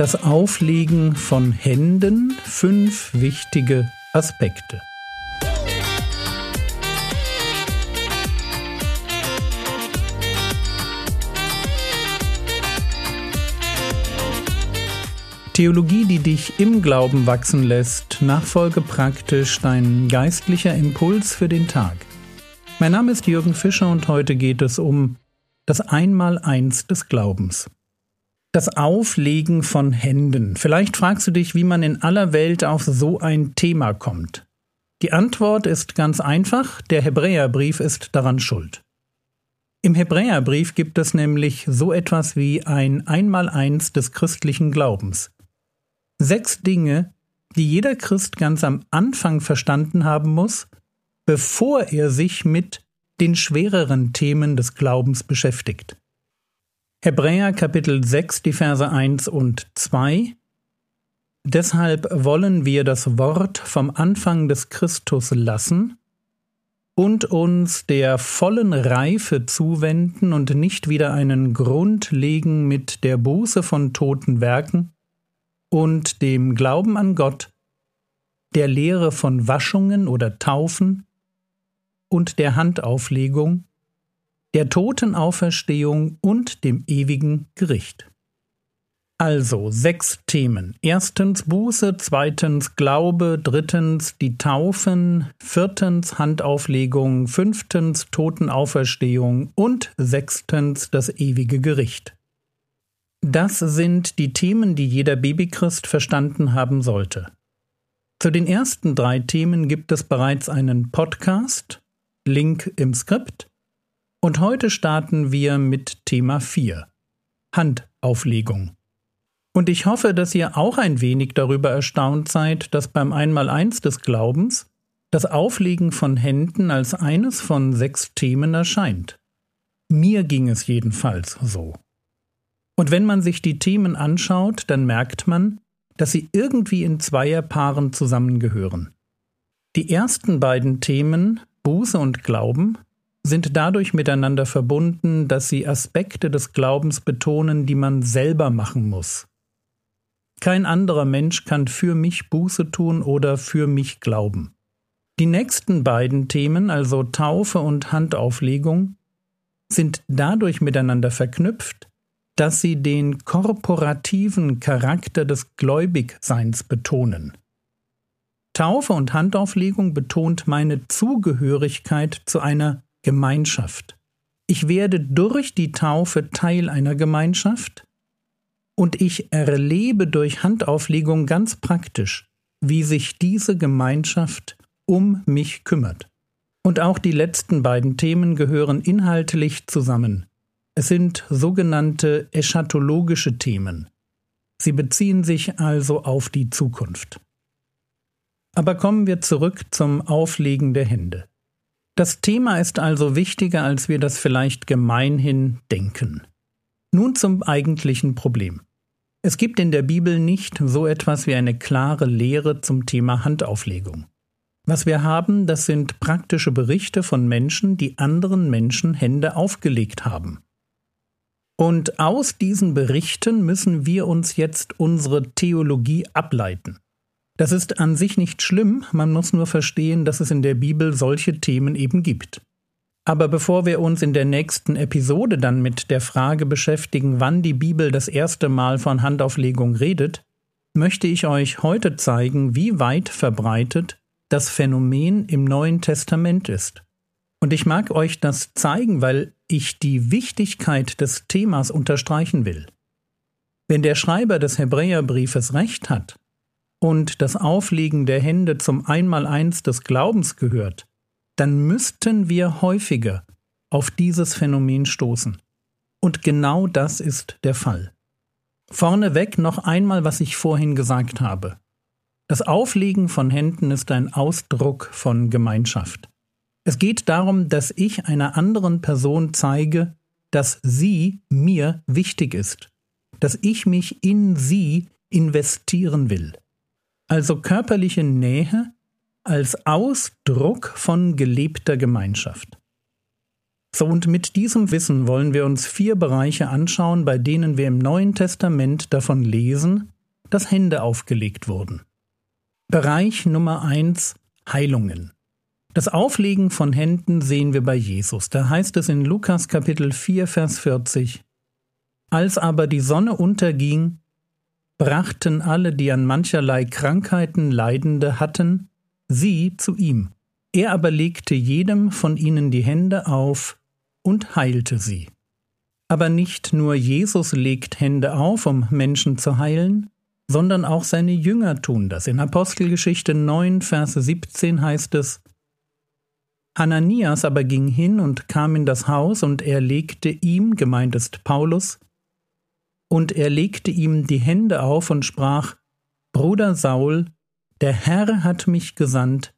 Das Auflegen von Händen, fünf wichtige Aspekte. Theologie, die dich im Glauben wachsen lässt, nachfolge praktisch dein geistlicher Impuls für den Tag. Mein Name ist Jürgen Fischer und heute geht es um das Einmaleins des Glaubens. Das Auflegen von Händen. Vielleicht fragst du dich, wie man in aller Welt auf so ein Thema kommt. Die Antwort ist ganz einfach, der Hebräerbrief ist daran schuld. Im Hebräerbrief gibt es nämlich so etwas wie ein Einmaleins des christlichen Glaubens. Sechs Dinge, die jeder Christ ganz am Anfang verstanden haben muss, bevor er sich mit den schwereren Themen des Glaubens beschäftigt. Hebräer Kapitel 6, die Verse 1 und 2 Deshalb wollen wir das Wort vom Anfang des Christus lassen und uns der vollen Reife zuwenden und nicht wieder einen Grund legen mit der Buße von toten Werken, und dem Glauben an Gott, der Lehre von Waschungen oder Taufen und der Handauflegung, der Totenauferstehung und dem ewigen Gericht. Also sechs Themen. Erstens Buße, zweitens Glaube, drittens die Taufen, viertens Handauflegung, fünftens Totenauferstehung und sechstens das ewige Gericht. Das sind die Themen, die jeder Babychrist verstanden haben sollte. Zu den ersten drei Themen gibt es bereits einen Podcast, Link im Skript, und heute starten wir mit Thema 4, Handauflegung. Und ich hoffe, dass ihr auch ein wenig darüber erstaunt seid, dass beim Einmaleins des Glaubens das Auflegen von Händen als eines von sechs Themen erscheint. Mir ging es jedenfalls so. Und wenn man sich die Themen anschaut, dann merkt man, dass sie irgendwie in Zweierpaaren zusammengehören. Die ersten beiden Themen, Buße und Glauben, sind dadurch miteinander verbunden, dass sie Aspekte des Glaubens betonen, die man selber machen muss. Kein anderer Mensch kann für mich Buße tun oder für mich glauben. Die nächsten beiden Themen, also Taufe und Handauflegung, sind dadurch miteinander verknüpft, dass sie den korporativen Charakter des Gläubigseins betonen. Taufe und Handauflegung betont meine Zugehörigkeit zu einer Gemeinschaft. Ich werde durch die Taufe Teil einer Gemeinschaft und ich erlebe durch Handauflegung ganz praktisch, wie sich diese Gemeinschaft um mich kümmert. Und auch die letzten beiden Themen gehören inhaltlich zusammen. Es sind sogenannte eschatologische Themen. Sie beziehen sich also auf die Zukunft. Aber kommen wir zurück zum Auflegen der Hände. Das Thema ist also wichtiger, als wir das vielleicht gemeinhin denken. Nun zum eigentlichen Problem. Es gibt in der Bibel nicht so etwas wie eine klare Lehre zum Thema Handauflegung. Was wir haben, das sind praktische Berichte von Menschen, die anderen Menschen Hände aufgelegt haben. Und aus diesen Berichten müssen wir uns jetzt unsere Theologie ableiten. Das ist an sich nicht schlimm, man muss nur verstehen, dass es in der Bibel solche Themen eben gibt. Aber bevor wir uns in der nächsten Episode dann mit der Frage beschäftigen, wann die Bibel das erste Mal von Handauflegung redet, möchte ich euch heute zeigen, wie weit verbreitet das Phänomen im Neuen Testament ist. Und ich mag euch das zeigen, weil ich die Wichtigkeit des Themas unterstreichen will. Wenn der Schreiber des Hebräerbriefes recht hat und das Auflegen der Hände zum Einmaleins des Glaubens gehört, dann müssten wir häufiger auf dieses Phänomen stoßen. Und genau das ist der Fall. Vorneweg noch einmal, was ich vorhin gesagt habe. Das Auflegen von Händen ist ein Ausdruck von Gemeinschaft. Es geht darum, dass ich einer anderen Person zeige, dass sie mir wichtig ist, dass ich mich in sie investieren will. Also körperliche Nähe als Ausdruck von gelebter Gemeinschaft. So und mit diesem Wissen wollen wir uns vier Bereiche anschauen, bei denen wir im Neuen Testament davon lesen, dass Hände aufgelegt wurden. Bereich Nummer eins Heilungen. Das Auflegen von Händen sehen wir bei Jesus. Da heißt es in Lukas Kapitel 4, Vers 40 Als aber die Sonne unterging, brachten alle, die an mancherlei Krankheiten Leidende hatten, sie zu ihm. Er aber legte jedem von ihnen die Hände auf und heilte sie. Aber nicht nur Jesus legt Hände auf, um Menschen zu heilen, sondern auch seine Jünger tun das. In Apostelgeschichte 9, Verse 17 heißt es, Hananias aber ging hin und kam in das Haus, und er legte ihm, gemeint ist Paulus, und er legte ihm die Hände auf und sprach, Bruder Saul, der Herr hat mich gesandt,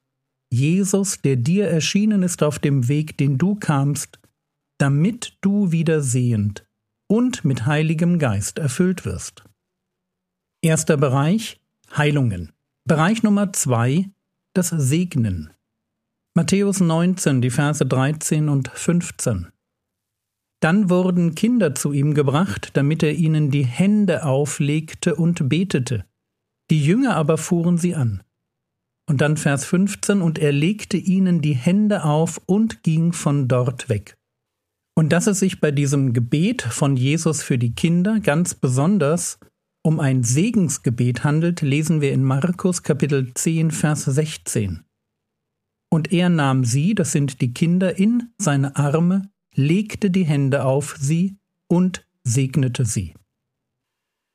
Jesus, der dir erschienen ist auf dem Weg, den du kamst, damit du wieder sehend und mit Heiligem Geist erfüllt wirst. Erster Bereich Heilungen. Bereich Nummer zwei das Segnen. Matthäus 19, die Verse 13 und 15. Dann wurden Kinder zu ihm gebracht, damit er ihnen die Hände auflegte und betete. Die Jünger aber fuhren sie an. Und dann Vers 15, und er legte ihnen die Hände auf und ging von dort weg. Und dass es sich bei diesem Gebet von Jesus für die Kinder ganz besonders um ein Segensgebet handelt, lesen wir in Markus Kapitel 10, Vers 16. Und er nahm sie, das sind die Kinder, in seine Arme, legte die Hände auf sie und segnete sie.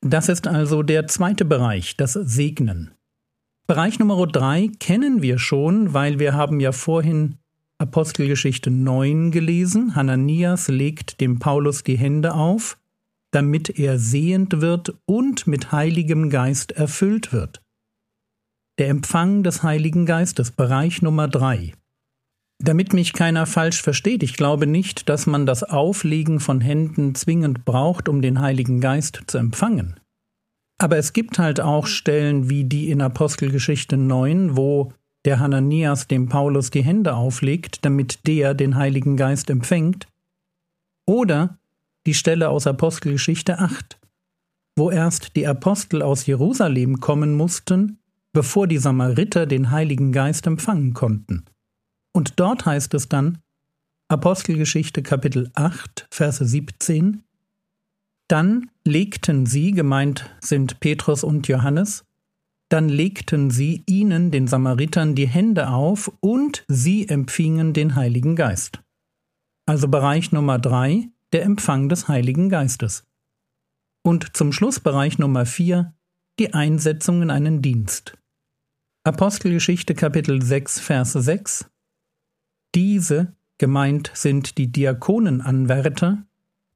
Das ist also der zweite Bereich, das Segnen. Bereich Nummer drei kennen wir schon, weil wir haben ja vorhin Apostelgeschichte 9 gelesen. Hananias legt dem Paulus die Hände auf, damit er sehend wird und mit Heiligem Geist erfüllt wird. Der Empfang des Heiligen Geistes, Bereich Nummer 3. Damit mich keiner falsch versteht, ich glaube nicht, dass man das Auflegen von Händen zwingend braucht, um den Heiligen Geist zu empfangen. Aber es gibt halt auch Stellen wie die in Apostelgeschichte 9, wo der Hananias dem Paulus die Hände auflegt, damit der den Heiligen Geist empfängt, oder die Stelle aus Apostelgeschichte 8, wo erst die Apostel aus Jerusalem kommen mussten, bevor die Samariter den Heiligen Geist empfangen konnten. Und dort heißt es dann, Apostelgeschichte Kapitel 8, Verse 17, Dann legten sie, gemeint sind Petrus und Johannes, dann legten sie ihnen, den Samaritern, die Hände auf und sie empfingen den Heiligen Geist. Also Bereich Nummer drei, der Empfang des Heiligen Geistes. Und zum Schluss Bereich Nummer vier, die Einsetzung in einen Dienst. Apostelgeschichte Kapitel 6, Vers 6 Diese, gemeint sind die Diakonenanwärter,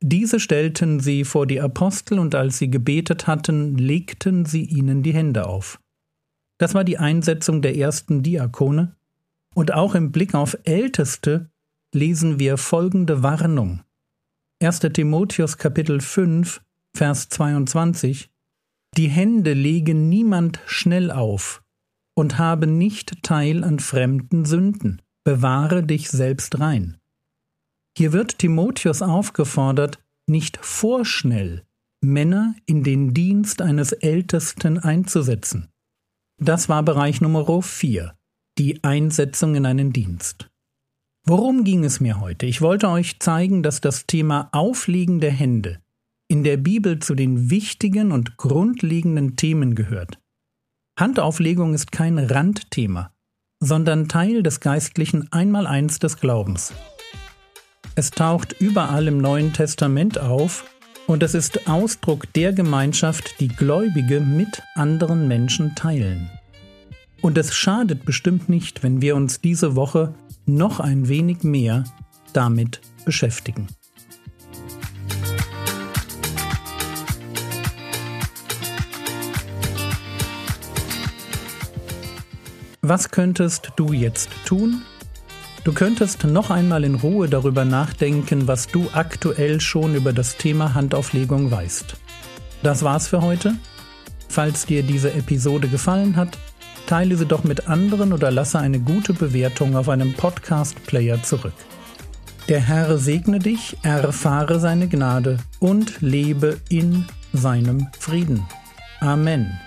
diese stellten sie vor die Apostel und als sie gebetet hatten, legten sie ihnen die Hände auf. Das war die Einsetzung der ersten Diakone. Und auch im Blick auf Älteste lesen wir folgende Warnung. 1. Timotheus Kapitel 5, Vers 22 Die Hände legen niemand schnell auf und habe nicht Teil an fremden Sünden. Bewahre dich selbst rein. Hier wird Timotheus aufgefordert, nicht vorschnell Männer in den Dienst eines Ältesten einzusetzen. Das war Bereich Nummer 4, die Einsetzung in einen Dienst. Worum ging es mir heute? Ich wollte euch zeigen, dass das Thema Auflegen der Hände in der Bibel zu den wichtigen und grundlegenden Themen gehört. Handauflegung ist kein Randthema, sondern Teil des geistlichen Einmaleins des Glaubens. Es taucht überall im Neuen Testament auf und es ist Ausdruck der Gemeinschaft, die Gläubige mit anderen Menschen teilen. Und es schadet bestimmt nicht, wenn wir uns diese Woche noch ein wenig mehr damit beschäftigen. Was könntest du jetzt tun, Du könntest noch einmal in Ruhe darüber nachdenken, was du aktuell schon über das Thema Handauflegung weißt. Das war's für heute. Falls dir diese Episode gefallen hat, teile sie doch mit anderen oder lasse eine gute Bewertung auf einem Podcast-Player zurück. Der Herr segne dich, erfahre seine Gnade und lebe in seinem Frieden. Amen.